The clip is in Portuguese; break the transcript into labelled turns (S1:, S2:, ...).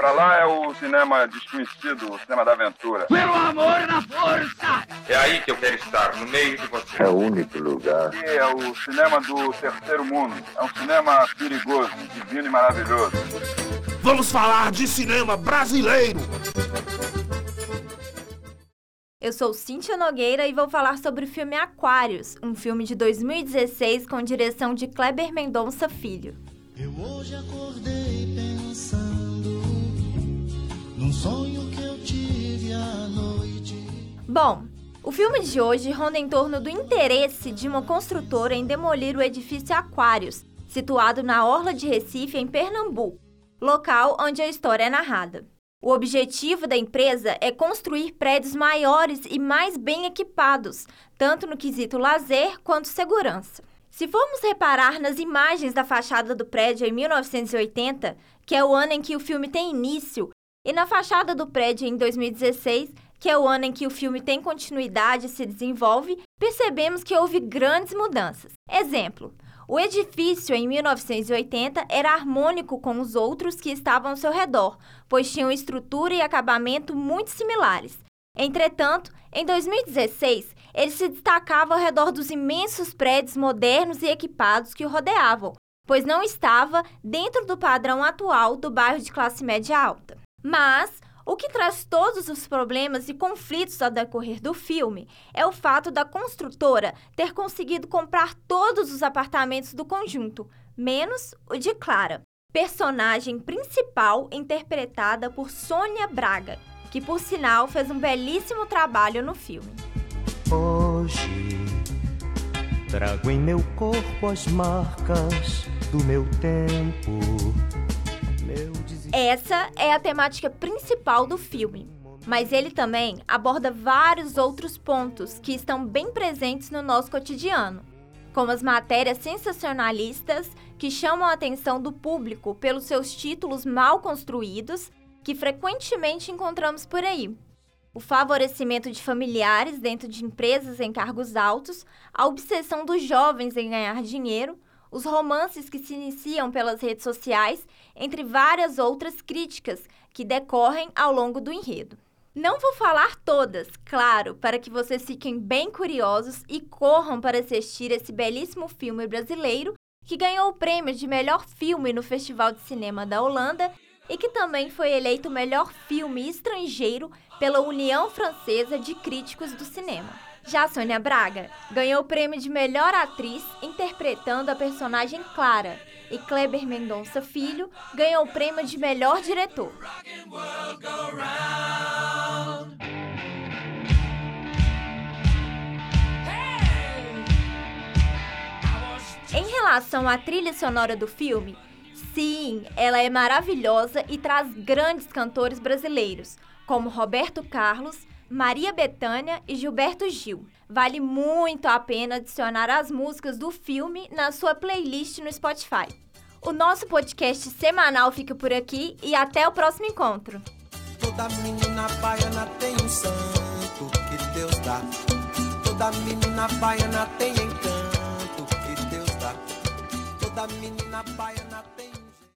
S1: Pra lá é o cinema desconhecido, o cinema da aventura.
S2: Pelo amor da força!
S3: É aí que eu quero estar, no meio de você.
S4: É o único lugar.
S1: Aqui é o cinema do terceiro mundo. É um cinema perigoso, divino e maravilhoso.
S5: Vamos falar de cinema brasileiro!
S6: Eu sou Cíntia Nogueira e vou falar sobre o filme Aquários, um filme de 2016 com direção de Kleber Mendonça Filho.
S7: Eu hoje acordei pensando num sonho que eu tive à noite.
S6: Bom, o filme de hoje ronda em torno do interesse de uma construtora em demolir o edifício Aquários, situado na Orla de Recife, em Pernambuco, local onde a história é narrada. O objetivo da empresa é construir prédios maiores e mais bem equipados, tanto no quesito lazer quanto segurança. Se formos reparar nas imagens da fachada do prédio em 1980, que é o ano em que o filme tem início, e na fachada do prédio em 2016, que é o ano em que o filme tem continuidade e se desenvolve, percebemos que houve grandes mudanças. Exemplo: o edifício, em 1980, era harmônico com os outros que estavam ao seu redor, pois tinham estrutura e acabamento muito similares. Entretanto, em 2016, ele se destacava ao redor dos imensos prédios modernos e equipados que o rodeavam, pois não estava dentro do padrão atual do bairro de classe média alta. Mas o que traz todos os problemas e conflitos ao decorrer do filme é o fato da construtora ter conseguido comprar todos os apartamentos do conjunto, menos o de Clara, personagem principal interpretada por Sônia Braga, que por sinal fez um belíssimo trabalho no filme.
S7: Hoje trago em meu corpo as marcas do meu tempo.
S6: Essa é a temática principal do filme, mas ele também aborda vários outros pontos que estão bem presentes no nosso cotidiano, como as matérias sensacionalistas que chamam a atenção do público pelos seus títulos mal construídos que frequentemente encontramos por aí. O favorecimento de familiares dentro de empresas em cargos altos, a obsessão dos jovens em ganhar dinheiro, os romances que se iniciam pelas redes sociais, entre várias outras críticas que decorrem ao longo do enredo. Não vou falar todas, claro, para que vocês fiquem bem curiosos e corram para assistir esse belíssimo filme brasileiro que ganhou o prêmio de melhor filme no Festival de Cinema da Holanda e que também foi eleito melhor filme estrangeiro pela União Francesa de Críticos do Cinema. Já Sônia Braga ganhou o prêmio de melhor atriz interpretando a personagem Clara, e Kleber Mendonça Filho ganhou o prêmio de melhor diretor. Em relação à trilha sonora do filme, sim, ela é maravilhosa e traz grandes cantores brasileiros, como Roberto Carlos, Maria Bethânia e Gilberto Gil. Vale muito a pena adicionar as músicas do filme na sua playlist no Spotify. O nosso podcast semanal fica por aqui e até o próximo encontro.
S8: Toda menina baiana tem um santo que Deus dá. Toda menina baiana tem encanto que Deus dá. Toda menina baiana